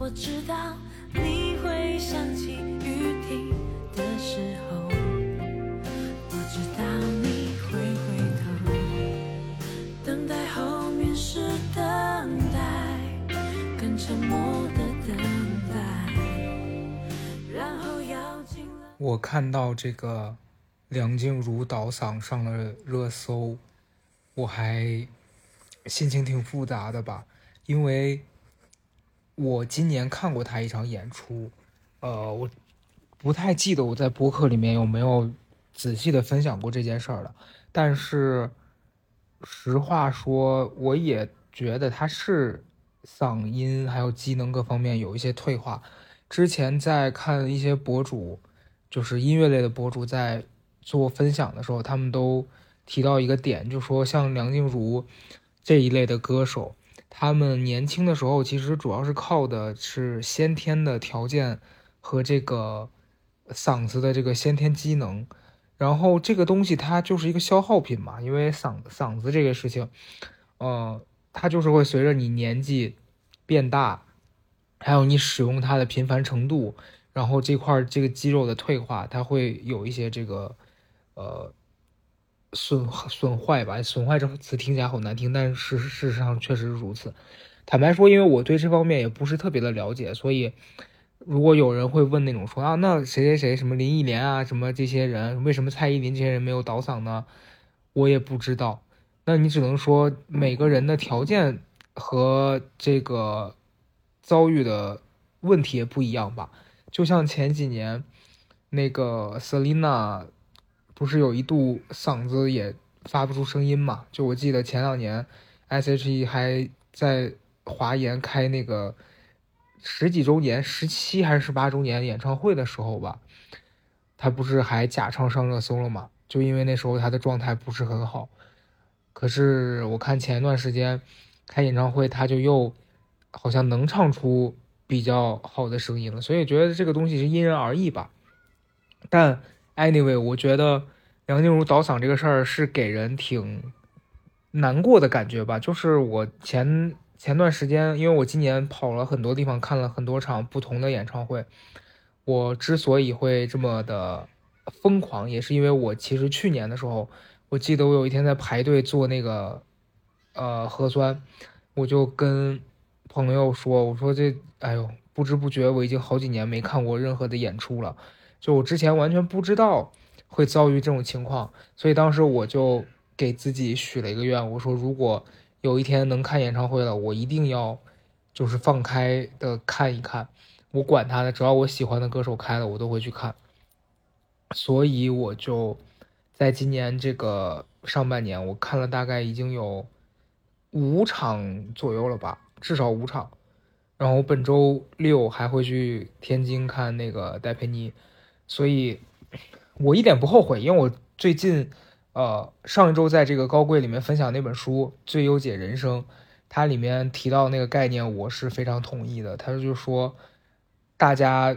我知道你会想起雨停的时候，我知道你会回头，等待后面是等待，更沉默的等待，然后要进了。我看到这个梁静茹倒嗓上了热搜，我还心情挺复杂的吧，因为我今年看过他一场演出，呃，我不太记得我在播客里面有没有仔细的分享过这件事儿了，但是实话说，我也觉得他是嗓音还有机能各方面有一些退化。之前在看一些博主。就是音乐类的博主在做分享的时候，他们都提到一个点，就说像梁静茹这一类的歌手，他们年轻的时候其实主要是靠的是先天的条件和这个嗓子的这个先天机能，然后这个东西它就是一个消耗品嘛，因为嗓嗓子这个事情，呃，它就是会随着你年纪变大，还有你使用它的频繁程度。然后这块这个肌肉的退化，它会有一些这个，呃，损损坏吧。损坏这个词听起来好难听，但是事实上确实如此。坦白说，因为我对这方面也不是特别的了解，所以如果有人会问那种说啊，那谁谁谁什么林忆莲啊，什么这些人，为什么蔡依林这些人没有倒嗓呢？我也不知道。那你只能说每个人的条件和这个遭遇的问题也不一样吧。就像前几年，那个 Selina 不是有一度嗓子也发不出声音嘛？就我记得前两年，S.H.E 还在华研开那个十几周年、十七还是十八周年演唱会的时候吧，他不是还假唱上热搜了嘛？就因为那时候他的状态不是很好。可是我看前一段时间开演唱会，他就又好像能唱出。比较好的声音了，所以觉得这个东西是因人而异吧。但 anyway，我觉得梁静茹倒嗓这个事儿是给人挺难过的感觉吧。就是我前前段时间，因为我今年跑了很多地方，看了很多场不同的演唱会。我之所以会这么的疯狂，也是因为我其实去年的时候，我记得我有一天在排队做那个呃核酸，我就跟。朋友说：“我说这，哎呦，不知不觉我已经好几年没看过任何的演出了，就我之前完全不知道会遭遇这种情况，所以当时我就给自己许了一个愿，我说如果有一天能看演唱会了，我一定要就是放开的看一看，我管他的，只要我喜欢的歌手开了，我都会去看。所以我就在今年这个上半年，我看了大概已经有五场左右了吧。”至少五场，然后本周六还会去天津看那个戴佩妮，所以我一点不后悔，因为我最近呃上一周在这个高贵里面分享那本书《最优解人生》，它里面提到那个概念，我是非常同意的。他就说，大家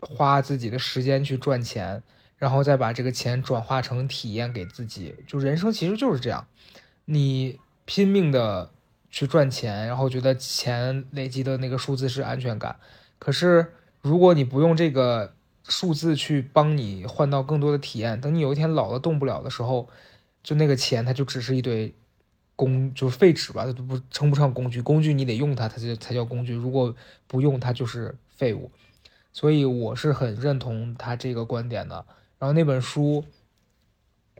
花自己的时间去赚钱，然后再把这个钱转化成体验给自己，就人生其实就是这样，你拼命的。去赚钱，然后觉得钱累积的那个数字是安全感。可是，如果你不用这个数字去帮你换到更多的体验，等你有一天老了动不了的时候，就那个钱它就只是一堆工，就是废纸吧，它都不称不上工具。工具你得用它，它就才叫工具。如果不用它就是废物。所以我是很认同他这个观点的。然后那本书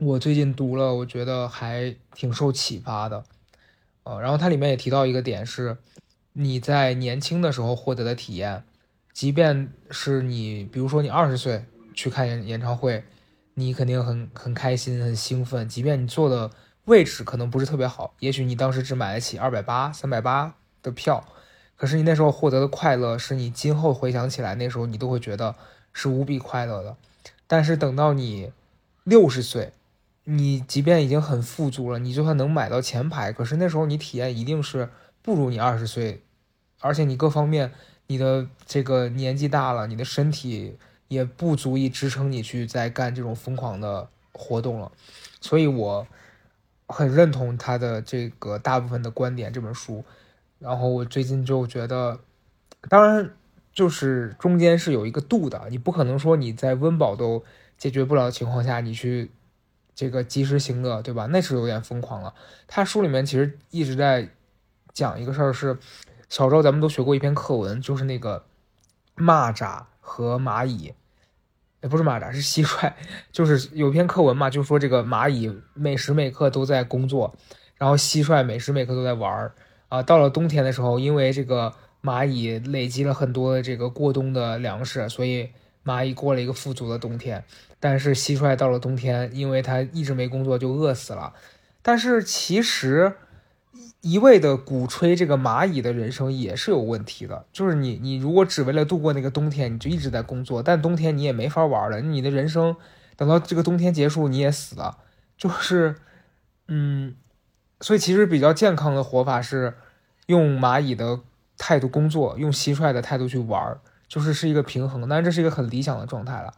我最近读了，我觉得还挺受启发的。呃，然后它里面也提到一个点是，你在年轻的时候获得的体验，即便是你，比如说你二十岁去看演演唱会，你肯定很很开心、很兴奋。即便你坐的位置可能不是特别好，也许你当时只买得起二百八、三百八的票，可是你那时候获得的快乐，是你今后回想起来，那时候你都会觉得是无比快乐的。但是等到你六十岁，你即便已经很富足了，你就算能买到前排，可是那时候你体验一定是不如你二十岁，而且你各方面，你的这个年纪大了，你的身体也不足以支撑你去再干这种疯狂的活动了。所以我很认同他的这个大部分的观点。这本书，然后我最近就觉得，当然就是中间是有一个度的，你不可能说你在温饱都解决不了的情况下，你去这个及时行乐，对吧？那是有点疯狂了。他书里面其实一直在讲一个事儿，是小时候咱们都学过一篇课文，就是那个蚂蚱和蚂蚁，也不是蚂蚱，是蟋蟀，就是有篇课文嘛，就说这个蚂蚁每时每刻都在工作，然后蟋蟀每时每刻都在玩儿啊。到了冬天的时候，因为这个。蚂蚁累积了很多的这个过冬的粮食，所以蚂蚁过了一个富足的冬天。但是蟋蟀到了冬天，因为它一直没工作，就饿死了。但是其实一味的鼓吹这个蚂蚁的人生也是有问题的，就是你你如果只为了度过那个冬天，你就一直在工作，但冬天你也没法玩了。你的人生等到这个冬天结束，你也死了。就是嗯，所以其实比较健康的活法是用蚂蚁的。态度工作，用蟋蟀的态度去玩，就是是一个平衡。但是这是一个很理想的状态了。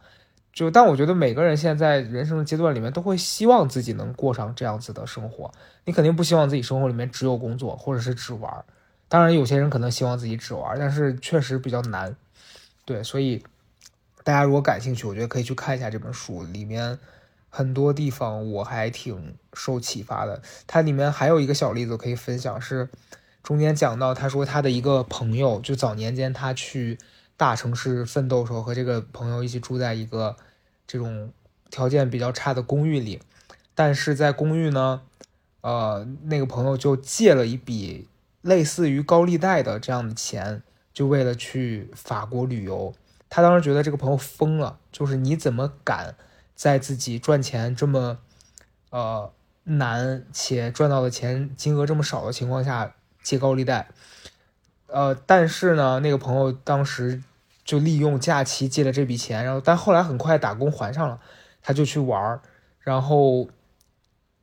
就但我觉得每个人现在人生的阶段里面，都会希望自己能过上这样子的生活。你肯定不希望自己生活里面只有工作，或者是只玩。当然，有些人可能希望自己只玩，但是确实比较难。对，所以大家如果感兴趣，我觉得可以去看一下这本书，里面很多地方我还挺受启发的。它里面还有一个小例子可以分享是。中间讲到，他说他的一个朋友，就早年间他去大城市奋斗的时候，和这个朋友一起住在一个这种条件比较差的公寓里，但是在公寓呢，呃，那个朋友就借了一笔类似于高利贷的这样的钱，就为了去法国旅游。他当时觉得这个朋友疯了，就是你怎么敢在自己赚钱这么呃难且赚到的钱金额这么少的情况下。借高利贷，呃，但是呢，那个朋友当时就利用假期借了这笔钱，然后但后来很快打工还上了，他就去玩儿，然后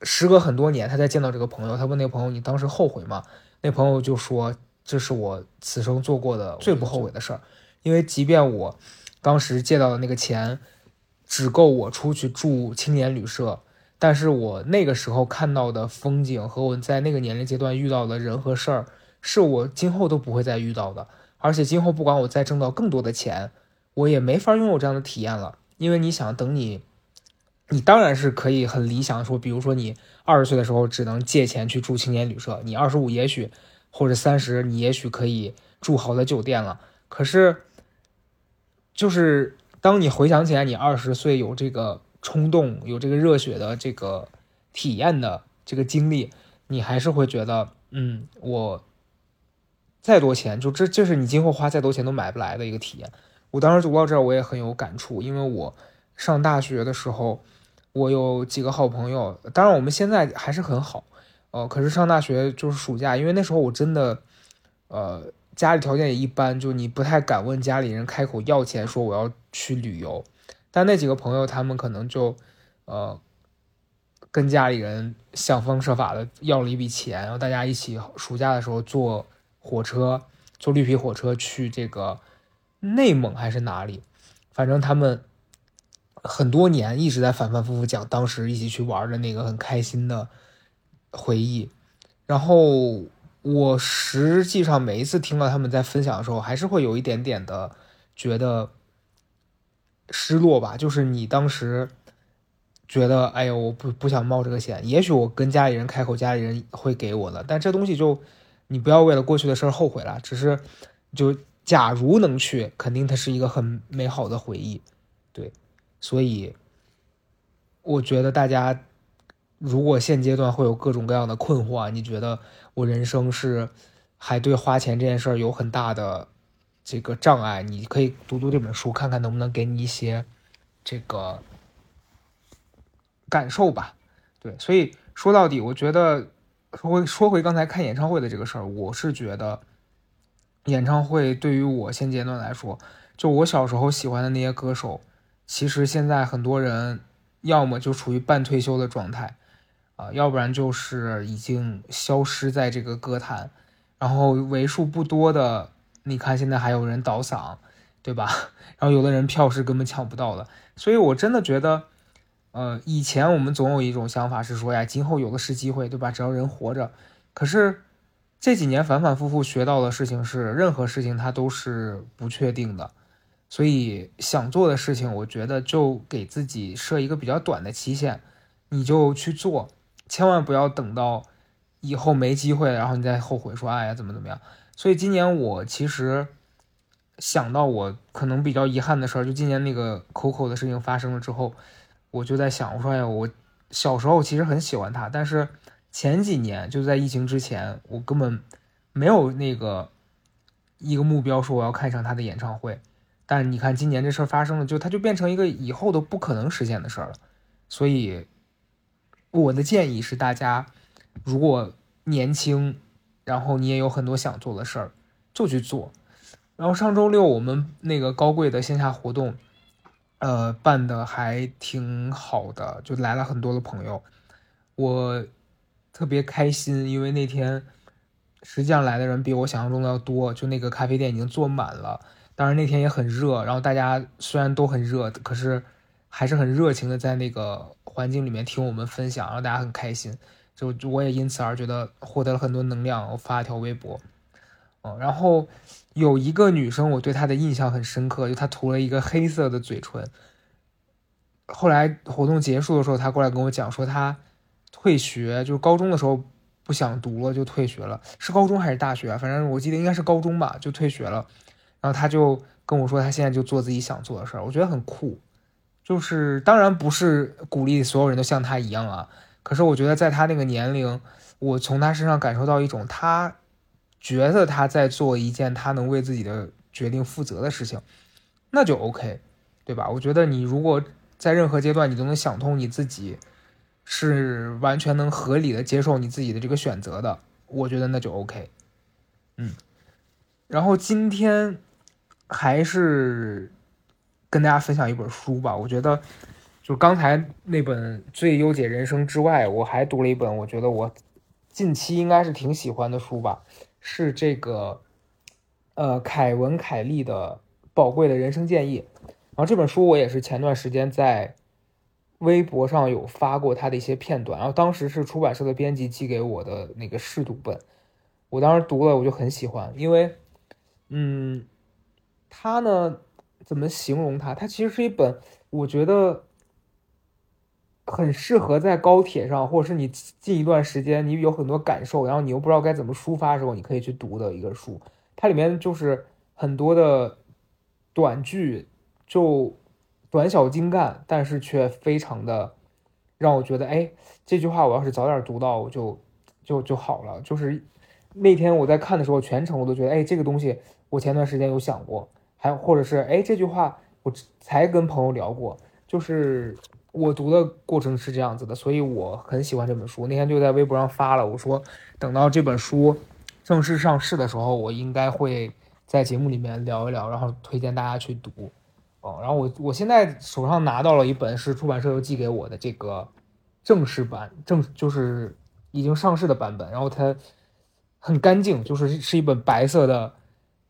时隔很多年，他再见到这个朋友，他问那个朋友：“你当时后悔吗？”那朋友就说：“这是我此生做过的最不后悔的事儿，因为即便我当时借到的那个钱只够我出去住青年旅社。”但是我那个时候看到的风景和我在那个年龄阶段遇到的人和事儿，是我今后都不会再遇到的。而且今后不管我再挣到更多的钱，我也没法拥有这样的体验了。因为你想，等你，你当然是可以很理想说，比如说你二十岁的时候只能借钱去住青年旅社，你二十五也许或者三十，你也许可以住好的酒店了。可是，就是当你回想起来，你二十岁有这个。冲动有这个热血的这个体验的这个经历，你还是会觉得，嗯，我再多钱，就这这是你今后花再多钱都买不来的一个体验。我当时读到这儿，我也很有感触，因为我上大学的时候，我有几个好朋友，当然我们现在还是很好，呃，可是上大学就是暑假，因为那时候我真的，呃，家里条件也一般，就你不太敢问家里人开口要钱，说我要去旅游。但那几个朋友，他们可能就，呃，跟家里人想方设法的要了一笔钱，然后大家一起暑假的时候坐火车，坐绿皮火车去这个内蒙还是哪里，反正他们很多年一直在反反复复讲当时一起去玩的那个很开心的回忆。然后我实际上每一次听到他们在分享的时候，还是会有一点点的觉得。失落吧，就是你当时觉得，哎呦，我不不想冒这个险。也许我跟家里人开口，家里人会给我的。但这东西就，你不要为了过去的事儿后悔了。只是，就假如能去，肯定它是一个很美好的回忆。对，所以我觉得大家如果现阶段会有各种各样的困惑，你觉得我人生是还对花钱这件事儿有很大的。这个障碍，你可以读读这本书，看看能不能给你一些这个感受吧。对，所以说到底，我觉得说回说回刚才看演唱会的这个事儿，我是觉得演唱会对于我现阶段来说，就我小时候喜欢的那些歌手，其实现在很多人要么就处于半退休的状态啊，要不然就是已经消失在这个歌坛，然后为数不多的。你看，现在还有人倒嗓，对吧？然后有的人票是根本抢不到的，所以我真的觉得，呃，以前我们总有一种想法是说呀，今后有的是机会，对吧？只要人活着。可是这几年反反复复学到的事情是，任何事情它都是不确定的，所以想做的事情，我觉得就给自己设一个比较短的期限，你就去做，千万不要等到以后没机会，然后你再后悔说，哎呀怎么怎么样。所以今年我其实想到我可能比较遗憾的事儿，就今年那个 Coco 的事情发生了之后，我就在想，我说哎呀，我小时候其实很喜欢他，但是。前几年就在疫情之前，我根本没有那个一个目标说我要看一场他的演唱会。但你看今年这事儿发生了，就它就变成一个以后都不可能实现的事儿了。所以我的建议是，大家如果年轻，然后你也有很多想做的事儿，就去做。然后上周六我们那个高贵的线下活动，呃，办的还挺好的，就来了很多的朋友。我。特别开心，因为那天实际上来的人比我想象中的要多，就那个咖啡店已经坐满了。当然那天也很热，然后大家虽然都很热，可是还是很热情的在那个环境里面听我们分享，让大家很开心。就我也因此而觉得获得了很多能量。我发了条微博，嗯，然后有一个女生，我对她的印象很深刻，就她涂了一个黑色的嘴唇。后来活动结束的时候，她过来跟我讲说她。退学就是高中的时候不想读了就退学了，是高中还是大学？反正我记得应该是高中吧，就退学了。然后她就跟我说，她现在就做自己想做的事儿，我觉得很酷。就是当然不是鼓励所有人都像她一样啊，可是我觉得在她那个年龄，我从她身上感受到一种她觉得他在做一件他能为自己的决定负责的事情，那就 OK，对吧？我觉得你如果在任何阶段你都能想通你自己。是完全能合理的接受你自己的这个选择的，我觉得那就 OK，嗯，然后今天还是跟大家分享一本书吧。我觉得，就刚才那本《最优解人生》之外，我还读了一本，我觉得我近期应该是挺喜欢的书吧，是这个呃凯文·凯利的《宝贵的人生建议》。然后这本书我也是前段时间在。微博上有发过他的一些片段，然后当时是出版社的编辑寄给我的那个试读本，我当时读了我就很喜欢，因为，嗯，他呢怎么形容他？他其实是一本我觉得很适合在高铁上，或者是你近一段时间你有很多感受，然后你又不知道该怎么抒发的时候，你可以去读的一个书。它里面就是很多的短句就。短小精干，但是却非常的让我觉得，哎，这句话我要是早点读到，我就就就好了。就是那天我在看的时候，全程我都觉得，哎，这个东西我前段时间有想过，还或者是，哎，这句话我才跟朋友聊过。就是我读的过程是这样子的，所以我很喜欢这本书。那天就在微博上发了，我说等到这本书正式上市的时候，我应该会在节目里面聊一聊，然后推荐大家去读。哦，然后我我现在手上拿到了一本是出版社又寄给我的这个正式版，正就是已经上市的版本，然后它很干净，就是是一本白色的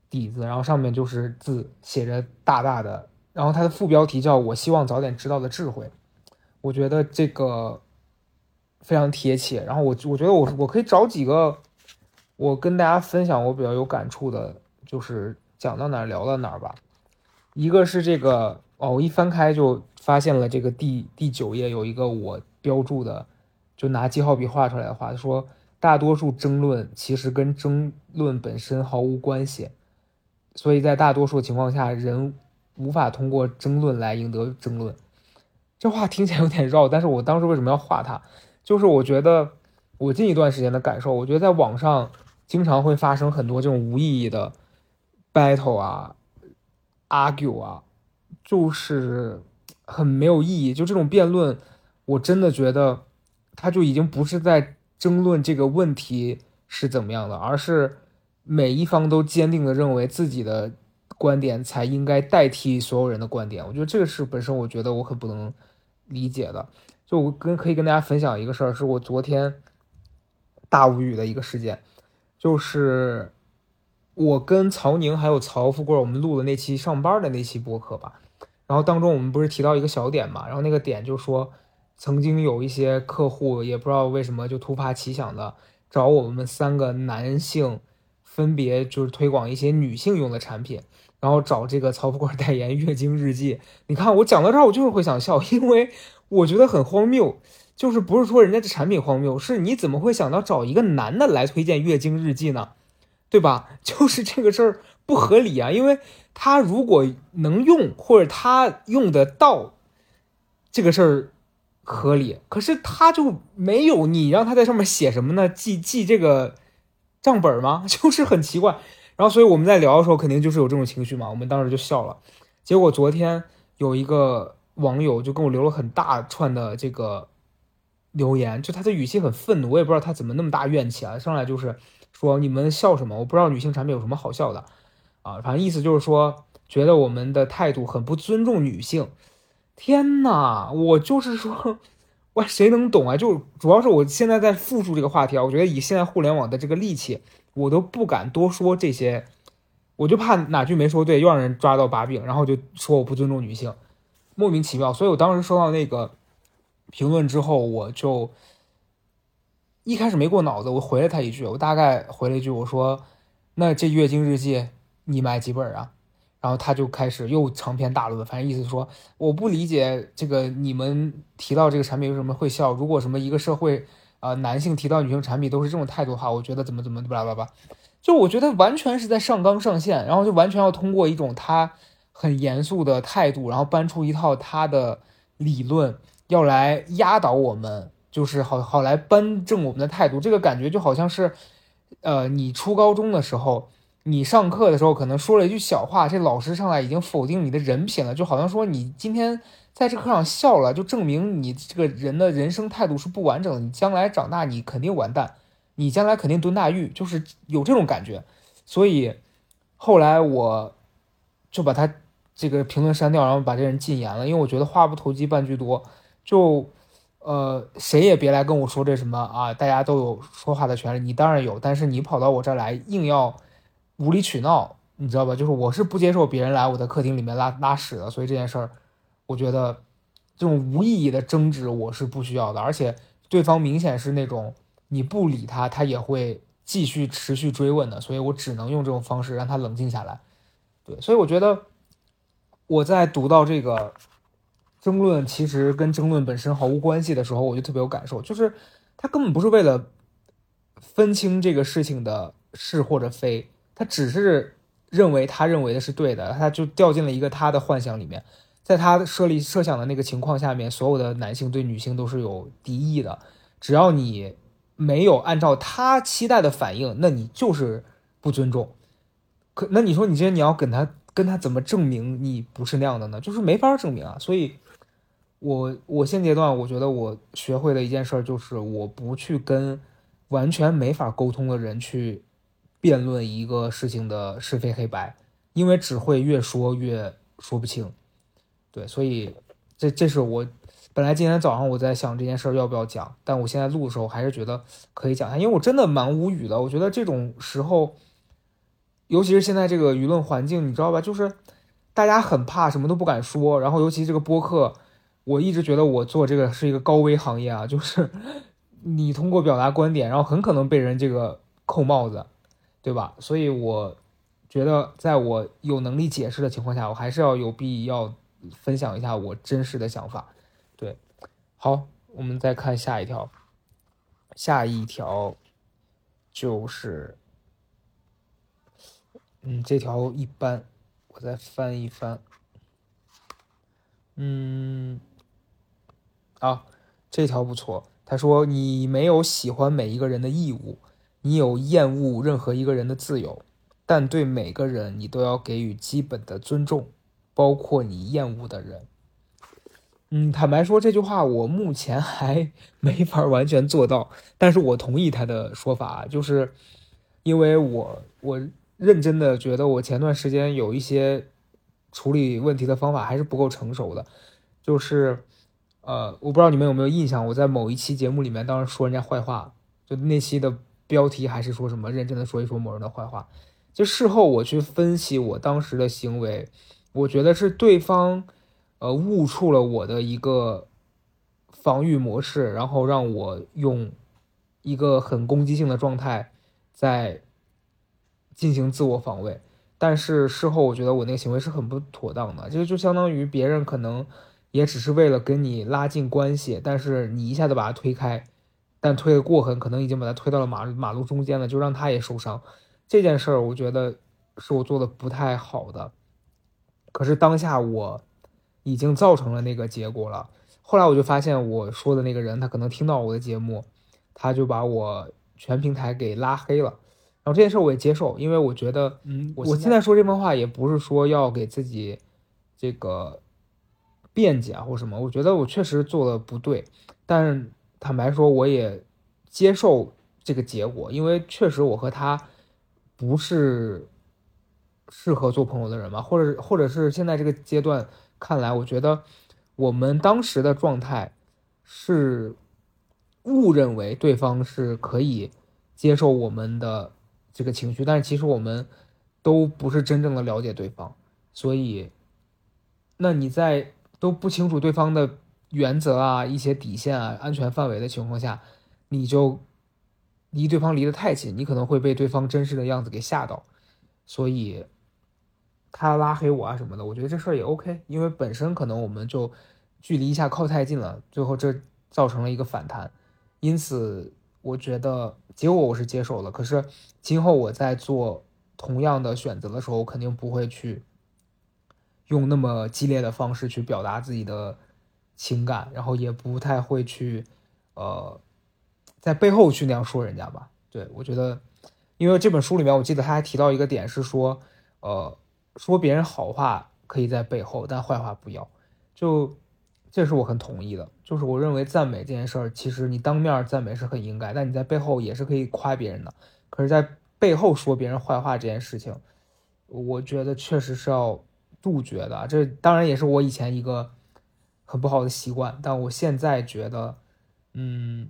底子，然后上面就是字写着大大的，然后它的副标题叫我希望早点知道的智慧，我觉得这个非常贴切，然后我我觉得我我可以找几个我跟大家分享我比较有感触的，就是讲到哪儿聊到哪儿吧。一个是这个哦，我一翻开就发现了这个第第九页有一个我标注的，就拿记号笔画出来的话，说大多数争论其实跟争论本身毫无关系，所以在大多数情况下，人无法通过争论来赢得争论。这话听起来有点绕，但是我当时为什么要画它？就是我觉得我近一段时间的感受，我觉得在网上经常会发生很多这种无意义的 battle 啊。argue 啊，就是很没有意义。就这种辩论，我真的觉得，他就已经不是在争论这个问题是怎么样的，而是每一方都坚定的认为自己的观点才应该代替所有人的观点。我觉得这个是本身我觉得我很不能理解的。就我跟可以跟大家分享一个事儿，是我昨天大无语的一个事件，就是。我跟曹宁还有曹富贵，我们录的那期上班的那期播客吧，然后当中我们不是提到一个小点嘛，然后那个点就说，曾经有一些客户也不知道为什么就突发奇想的找我们三个男性，分别就是推广一些女性用的产品，然后找这个曹富贵代言月经日记。你看我讲到这儿，我就是会想笑，因为我觉得很荒谬。就是不是说人家这产品荒谬，是你怎么会想到找一个男的来推荐月经日记呢？对吧？就是这个事儿不合理啊，因为他如果能用或者他用得到，这个事儿合理。可是他就没有，你让他在上面写什么呢？记记这个账本吗？就是很奇怪。然后所以我们在聊的时候，肯定就是有这种情绪嘛。我们当时就笑了。结果昨天有一个网友就跟我留了很大串的这个。留言就他的语气很愤怒，我也不知道他怎么那么大怨气啊！上来就是说你们笑什么？我不知道女性产品有什么好笑的啊！反正意思就是说觉得我们的态度很不尊重女性。天呐，我就是说，谁能懂啊？就主要是我现在在复述这个话题啊，我觉得以现在互联网的这个力气，我都不敢多说这些，我就怕哪句没说对，又让人抓到把柄，然后就说我不尊重女性，莫名其妙。所以我当时收到那个。评论之后，我就一开始没过脑子，我回了他一句，我大概回了一句，我说：“那这月经日记你买几本啊？”然后他就开始又长篇大论，反正意思说我不理解这个你们提到这个产品为什么会笑。如果什么一个社会啊男性提到女性产品都是这种态度的话，我觉得怎么怎么巴拉巴拉，就我觉得完全是在上纲上线，然后就完全要通过一种他很严肃的态度，然后搬出一套他的理论。要来压倒我们，就是好好来扳正我们的态度。这个感觉就好像是，呃，你初高中的时候，你上课的时候可能说了一句小话，这老师上来已经否定你的人品了，就好像说你今天在这课上笑了，就证明你这个人的人生态度是不完整的。你将来长大，你肯定完蛋，你将来肯定蹲大狱，就是有这种感觉。所以后来我就把他这个评论删掉，然后把这人禁言了，因为我觉得话不投机半句多。就，呃，谁也别来跟我说这什么啊！大家都有说话的权利，你当然有，但是你跑到我这儿来硬要无理取闹，你知道吧？就是我是不接受别人来我的客厅里面拉拉屎的，所以这件事儿，我觉得这种无意义的争执我是不需要的。而且对方明显是那种你不理他，他也会继续持续追问的，所以我只能用这种方式让他冷静下来。对，所以我觉得我在读到这个。争论其实跟争论本身毫无关系的时候，我就特别有感受，就是他根本不是为了分清这个事情的是或者非，他只是认为他认为的是对的，他就掉进了一个他的幻想里面，在他设立设想的那个情况下面，所有的男性对女性都是有敌意的，只要你没有按照他期待的反应，那你就是不尊重。可那你说你今天你要跟他跟他怎么证明你不是那样的呢？就是没法证明啊，所以。我我现阶段我觉得我学会的一件事就是我不去跟完全没法沟通的人去辩论一个事情的是非黑白，因为只会越说越说不清。对，所以这这是我本来今天早上我在想这件事要不要讲，但我现在录的时候还是觉得可以讲一下，因为我真的蛮无语的。我觉得这种时候，尤其是现在这个舆论环境，你知道吧？就是大家很怕，什么都不敢说，然后尤其这个播客。我一直觉得我做这个是一个高危行业啊，就是 你通过表达观点，然后很可能被人这个扣帽子，对吧？所以我觉得在我有能力解释的情况下，我还是要有必要分享一下我真实的想法。对，好，我们再看下一条，下一条就是，嗯，这条一般，我再翻一翻，嗯。啊，这条不错。他说：“你没有喜欢每一个人的义务，你有厌恶任何一个人的自由，但对每个人你都要给予基本的尊重，包括你厌恶的人。”嗯，坦白说，这句话我目前还没法完全做到，但是我同意他的说法，就是因为我我认真的觉得我前段时间有一些处理问题的方法还是不够成熟的，就是。呃，我不知道你们有没有印象，我在某一期节目里面当时说人家坏话，就那期的标题还是说什么认真的说一说某人的坏话。就事后我去分析我当时的行为，我觉得是对方呃误触了我的一个防御模式，然后让我用一个很攻击性的状态在进行自我防卫。但是事后我觉得我那个行为是很不妥当的，这个就相当于别人可能也只是为了跟你拉近关系，但是你一下子把他推开，但推的过狠，可能已经把他推到了马马路中间了，就让他也受伤。这件事儿我觉得是我做的不太好的，可是当下我已经造成了那个结果了。后来我就发现我说的那个人他可能听到我的节目，他就把我全平台给拉黑了。然后这件事我也接受，因为我觉得，嗯，我现在说这番话也不是说要给自己这个辩解啊或什么，我觉得我确实做的不对，但是坦白说我也接受这个结果，因为确实我和他不是适合做朋友的人嘛，或者或者是现在这个阶段看来，我觉得我们当时的状态是误认为对方是可以接受我们的。这个情绪，但是其实我们都不是真正的了解对方，所以，那你在都不清楚对方的原则啊、一些底线啊、安全范围的情况下，你就离对方离得太近，你可能会被对方真实的样子给吓到，所以他拉黑我啊什么的，我觉得这事儿也 OK，因为本身可能我们就距离一下靠太近了，最后这造成了一个反弹，因此。我觉得结果我是接受了，可是今后我在做同样的选择的时候，我肯定不会去用那么激烈的方式去表达自己的情感，然后也不太会去呃在背后去那样说人家吧。对我觉得，因为这本书里面我记得他还提到一个点是说，呃，说别人好话可以在背后，但坏话不要。就这是我很同意的。就是我认为赞美这件事儿，其实你当面赞美是很应该，但你在背后也是可以夸别人的。可是，在背后说别人坏话这件事情，我觉得确实是要杜绝的。这当然也是我以前一个很不好的习惯，但我现在觉得，嗯，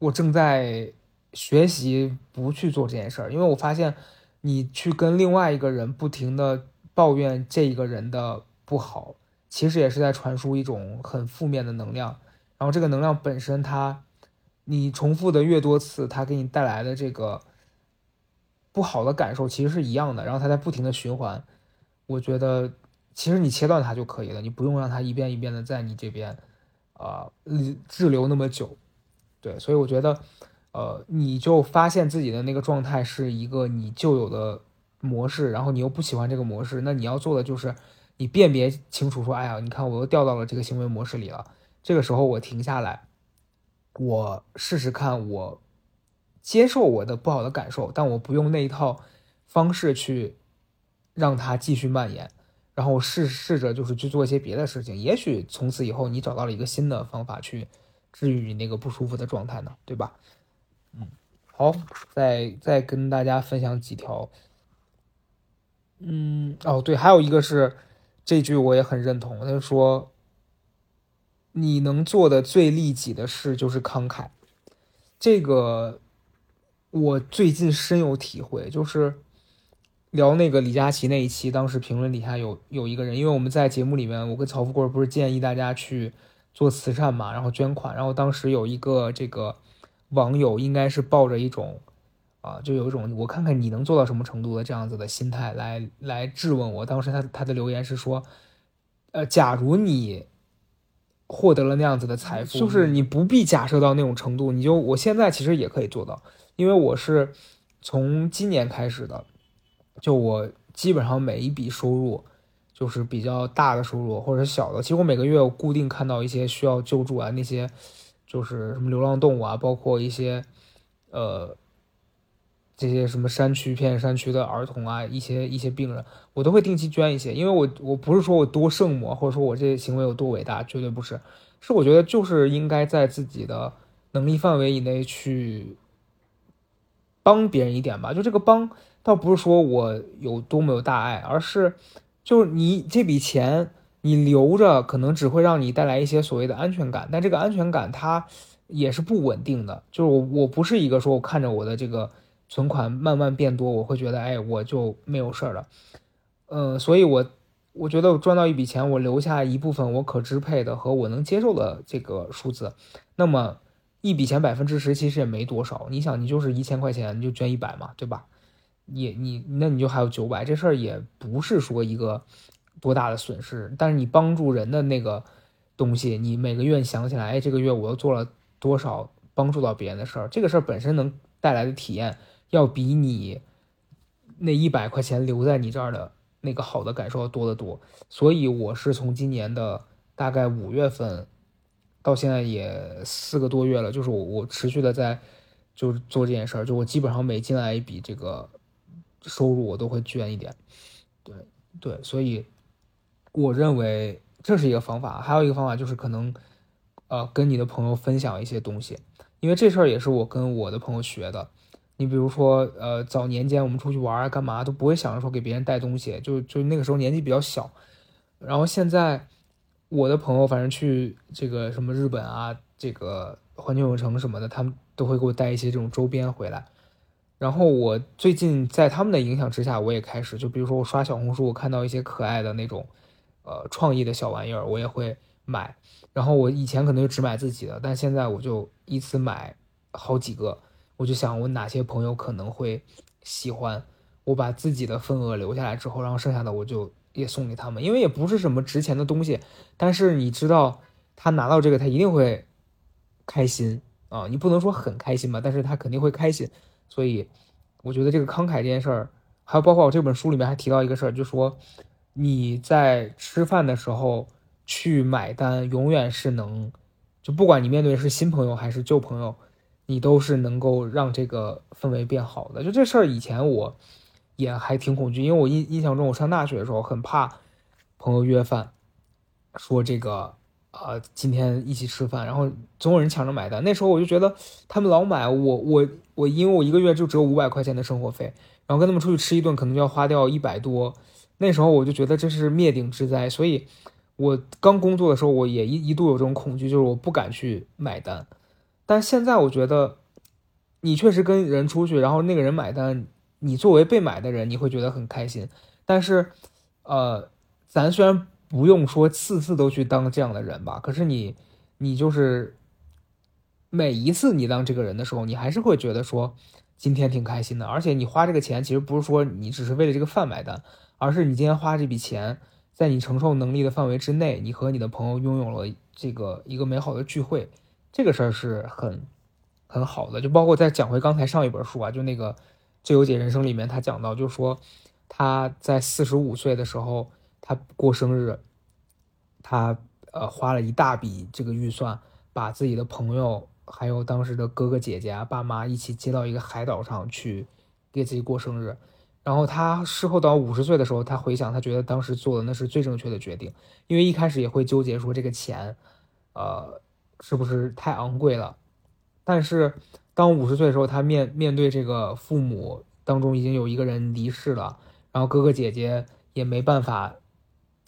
我正在学习不去做这件事儿，因为我发现你去跟另外一个人不停的抱怨这一个人的不好。其实也是在传输一种很负面的能量，然后这个能量本身，它你重复的越多次，它给你带来的这个不好的感受其实是一样的，然后它在不停的循环。我觉得其实你切断它就可以了，你不用让它一遍一遍的在你这边啊滞留那么久。对，所以我觉得，呃，你就发现自己的那个状态是一个你旧有的模式，然后你又不喜欢这个模式，那你要做的就是。你辨别清楚，说，哎呀，你看我又掉到了这个行为模式里了。这个时候我停下来，我试试看，我接受我的不好的感受，但我不用那一套方式去让它继续蔓延。然后试试着就是去做一些别的事情，也许从此以后你找到了一个新的方法去治愈你那个不舒服的状态呢，对吧？嗯，好，再再跟大家分享几条。嗯，哦，对，还有一个是。这句我也很认同。他说：“你能做的最利己的事就是慷慨。”这个我最近深有体会。就是聊那个李佳琦那一期，当时评论底下有有一个人，因为我们在节目里面，我跟曹富贵不是建议大家去做慈善嘛，然后捐款，然后当时有一个这个网友，应该是抱着一种。啊，就有一种我看看你能做到什么程度的这样子的心态来来质问我。当时他他的留言是说，呃，假如你获得了那样子的财富，就是你不必假设到那种程度，你就我现在其实也可以做到，因为我是从今年开始的，就我基本上每一笔收入就是比较大的收入或者小的，其实我每个月我固定看到一些需要救助啊，那些就是什么流浪动物啊，包括一些呃。这些什么山区偏山区的儿童啊，一些一些病人，我都会定期捐一些，因为我我不是说我多圣母，或者说我这些行为有多伟大，绝对不是，是我觉得就是应该在自己的能力范围以内去帮别人一点吧。就这个帮，倒不是说我有多么有大爱，而是就是你这笔钱你留着，可能只会让你带来一些所谓的安全感，但这个安全感它也是不稳定的。就是我我不是一个说我看着我的这个。存款慢慢变多，我会觉得，哎，我就没有事儿了，嗯，所以我我觉得我赚到一笔钱，我留下一部分我可支配的和我能接受的这个数字，那么一笔钱百分之十其实也没多少。你想，你就是一千块钱，你就捐一百嘛，对吧？也你那你就还有九百，这事儿也不是说一个多大的损失。但是你帮助人的那个东西，你每个月想起来，哎，这个月我又做了多少帮助到别人的事儿，这个事儿本身能带来的体验，要比你那一百块钱留在你这儿的那个好的感受要多得多。所以我是从今年的大概五月份到现在也四个多月了，就是我我持续的在就是做这件事儿，就我基本上每进来一笔这个。收入我都会捐一点，对对，所以我认为这是一个方法。还有一个方法就是可能，呃，跟你的朋友分享一些东西，因为这事儿也是我跟我的朋友学的。你比如说，呃，早年间我们出去玩啊，干嘛都不会想着说给别人带东西，就就那个时候年纪比较小。然后现在我的朋友反正去这个什么日本啊，这个环球影城什么的，他们都会给我带一些这种周边回来。然后我最近在他们的影响之下，我也开始就比如说我刷小红书，我看到一些可爱的那种，呃，创意的小玩意儿，我也会买。然后我以前可能就只买自己的，但现在我就一次买好几个。我就想我哪些朋友可能会喜欢，我把自己的份额留下来之后，然后剩下的我就也送给他们，因为也不是什么值钱的东西，但是你知道他拿到这个他一定会开心啊，你不能说很开心吧，但是他肯定会开心。所以，我觉得这个慷慨这件事儿，还有包括我这本书里面还提到一个事儿，就说你在吃饭的时候去买单，永远是能，就不管你面对是新朋友还是旧朋友，你都是能够让这个氛围变好的。就这事儿，以前我也还挺恐惧，因为我印印象中，我上大学的时候很怕朋友约饭，说这个。啊，今天一起吃饭，然后总有人抢着买单。那时候我就觉得他们老买，我我我，因为我一个月就只有五百块钱的生活费，然后跟他们出去吃一顿可能就要花掉一百多。那时候我就觉得这是灭顶之灾，所以我刚工作的时候我也一一度有这种恐惧，就是我不敢去买单。但现在我觉得，你确实跟人出去，然后那个人买单，你作为被买的人，你会觉得很开心。但是，呃，咱虽然。不用说次次都去当这样的人吧，可是你，你就是每一次你当这个人的时候，你还是会觉得说今天挺开心的。而且你花这个钱，其实不是说你只是为了这个饭买单，而是你今天花这笔钱，在你承受能力的范围之内，你和你的朋友拥有了这个一个美好的聚会，这个事儿是很很好的。就包括再讲回刚才上一本书啊，就那个《自由解人生》里面，他讲到，就说他在四十五岁的时候。他过生日，他呃花了一大笔这个预算，把自己的朋友还有当时的哥哥姐姐啊、爸妈一起接到一个海岛上去给自己过生日。然后他事后到五十岁的时候，他回想，他觉得当时做的那是最正确的决定，因为一开始也会纠结说这个钱，呃，是不是太昂贵了。但是当五十岁的时候，他面面对这个父母当中已经有一个人离世了，然后哥哥姐姐也没办法。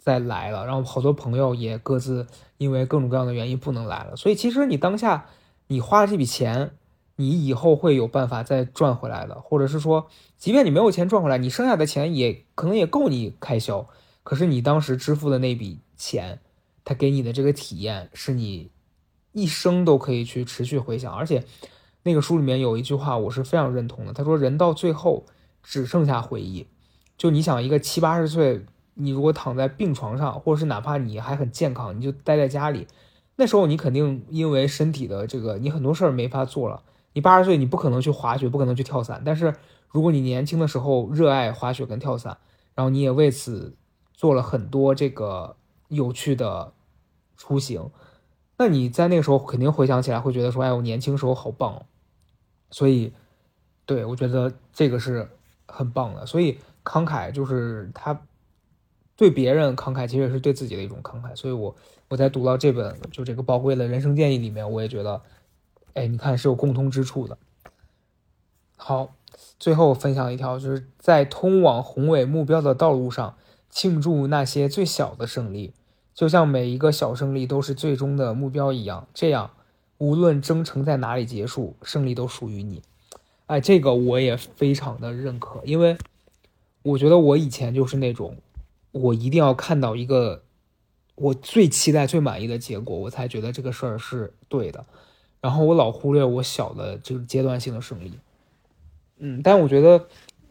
再来了，然后好多朋友也各自因为各种各样的原因不能来了，所以其实你当下你花了这笔钱，你以后会有办法再赚回来的，或者是说，即便你没有钱赚回来，你剩下的钱也可能也够你开销。可是你当时支付的那笔钱，他给你的这个体验是你一生都可以去持续回想。而且那个书里面有一句话我是非常认同的，他说人到最后只剩下回忆。就你想一个七八十岁。你如果躺在病床上，或者是哪怕你还很健康，你就待在家里，那时候你肯定因为身体的这个，你很多事儿没法做了。你八十岁，你不可能去滑雪，不可能去跳伞。但是如果你年轻的时候热爱滑雪跟跳伞，然后你也为此做了很多这个有趣的出行，那你在那个时候肯定回想起来会觉得说，哎，我年轻时候好棒。所以，对我觉得这个是很棒的。所以慷慨就是他。对别人慷慨，其实也是对自己的一种慷慨。所以，我我在读到这本就这个宝贵的人生建议里面，我也觉得，哎，你看是有共通之处的。好，最后分享一条，就是在通往宏伟目标的道路上，庆祝那些最小的胜利，就像每一个小胜利都是最终的目标一样。这样，无论征程在哪里结束，胜利都属于你。哎，这个我也非常的认可，因为我觉得我以前就是那种。我一定要看到一个我最期待、最满意的结果，我才觉得这个事儿是对的。然后我老忽略我小的这个阶段性的胜利。嗯，但我觉得，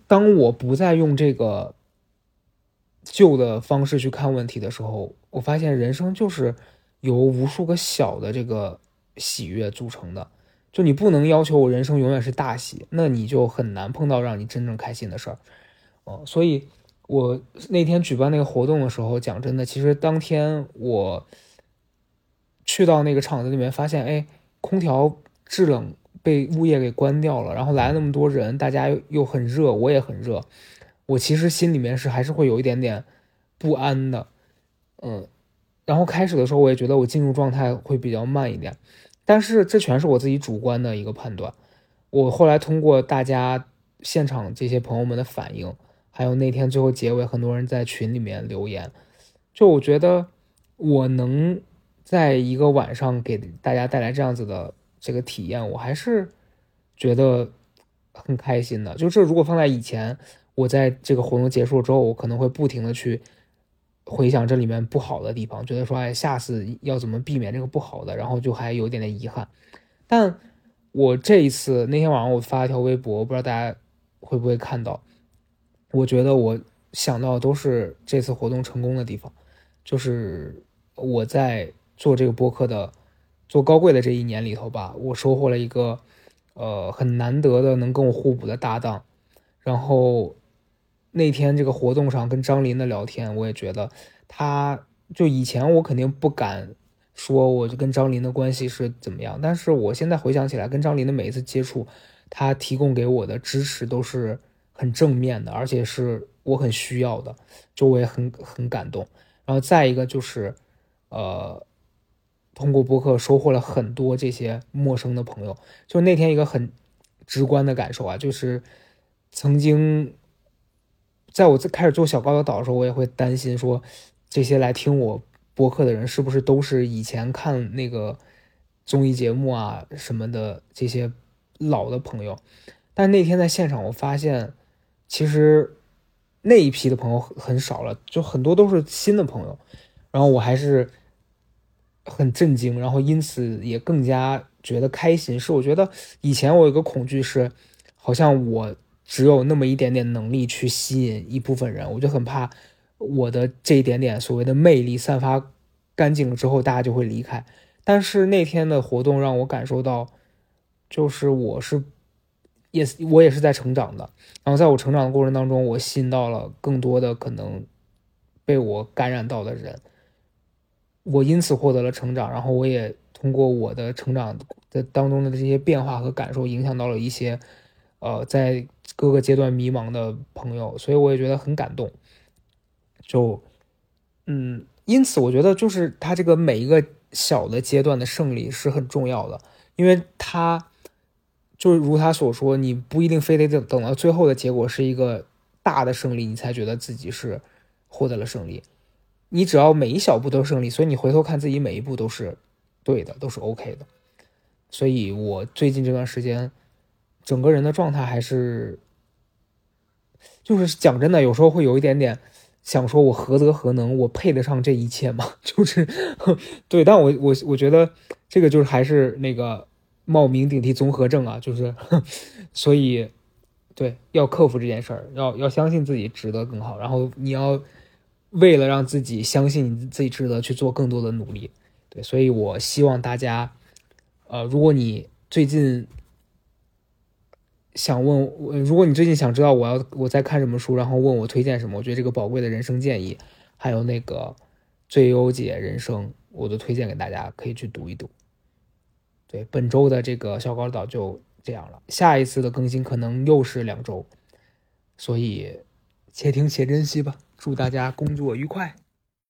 当我不再用这个旧的方式去看问题的时候，我发现人生就是由无数个小的这个喜悦组成的。就你不能要求我人生永远是大喜，那你就很难碰到让你真正开心的事儿。哦，所以我那天举办那个活动的时候，讲真的，其实当天我去到那个场子里面，发现哎，空调制冷被物业给关掉了，然后来了那么多人，大家又又很热，我也很热，我其实心里面是还是会有一点点不安的，嗯，然后开始的时候我也觉得我进入状态会比较慢一点。但是这全是我自己主观的一个判断。我后来通过大家现场这些朋友们的反应，还有那天最后结尾很多人在群里面留言，就我觉得我能在一个晚上给大家带来这样子的这个体验，我还是觉得很开心的。就这如果放在以前，我在这个活动结束之后，我可能会不停的去。回想这里面不好的地方，觉得说哎，下次要怎么避免这个不好的，然后就还有点点遗憾。但我这一次那天晚上我发一条微博，我不知道大家会不会看到。我觉得我想到都是这次活动成功的地方，就是我在做这个播客的做高贵的这一年里头吧，我收获了一个呃很难得的能跟我互补的搭档，然后。那天这个活动上跟张琳的聊天，我也觉得，他就以前我肯定不敢说，我就跟张琳的关系是怎么样。但是我现在回想起来，跟张琳的每一次接触，他提供给我的支持都是很正面的，而且是我很需要的，就我也很很感动。然后再一个就是，呃，通过播客收获了很多这些陌生的朋友。就那天一个很直观的感受啊，就是曾经。在我在开始做小高的岛的时候，我也会担心说，这些来听我播客的人是不是都是以前看那个综艺节目啊什么的这些老的朋友？但那天在现场，我发现其实那一批的朋友很少了，就很多都是新的朋友。然后我还是很震惊，然后因此也更加觉得开心。是我觉得以前我有个恐惧是，好像我。只有那么一点点能力去吸引一部分人，我就很怕我的这一点点所谓的魅力散发干净了之后，大家就会离开。但是那天的活动让我感受到，就是我是也我也是在成长的。然后在我成长的过程当中，我吸引到了更多的可能被我感染到的人，我因此获得了成长。然后我也通过我的成长的当中的这些变化和感受，影响到了一些呃在。各个阶段迷茫的朋友，所以我也觉得很感动。就，嗯，因此我觉得就是他这个每一个小的阶段的胜利是很重要的，因为他就是如他所说，你不一定非得等等到最后的结果是一个大的胜利，你才觉得自己是获得了胜利。你只要每一小步都是胜利，所以你回头看自己每一步都是对的，都是 OK 的。所以我最近这段时间整个人的状态还是。就是讲真的，有时候会有一点点想说，我何德何能，我配得上这一切吗？就是 对，但我我我觉得这个就是还是那个冒名顶替综合症啊，就是所以对，要克服这件事儿，要要相信自己值得更好，然后你要为了让自己相信你自己值得去做更多的努力，对，所以我希望大家，呃，如果你最近。想问，如果你最近想知道我要我在看什么书，然后问我推荐什么，我觉得这个宝贵的人生建议，还有那个最优解人生，我都推荐给大家，可以去读一读。对，本周的这个小高岛就这样了，下一次的更新可能又是两周，所以且听且珍惜吧。祝大家工作愉快。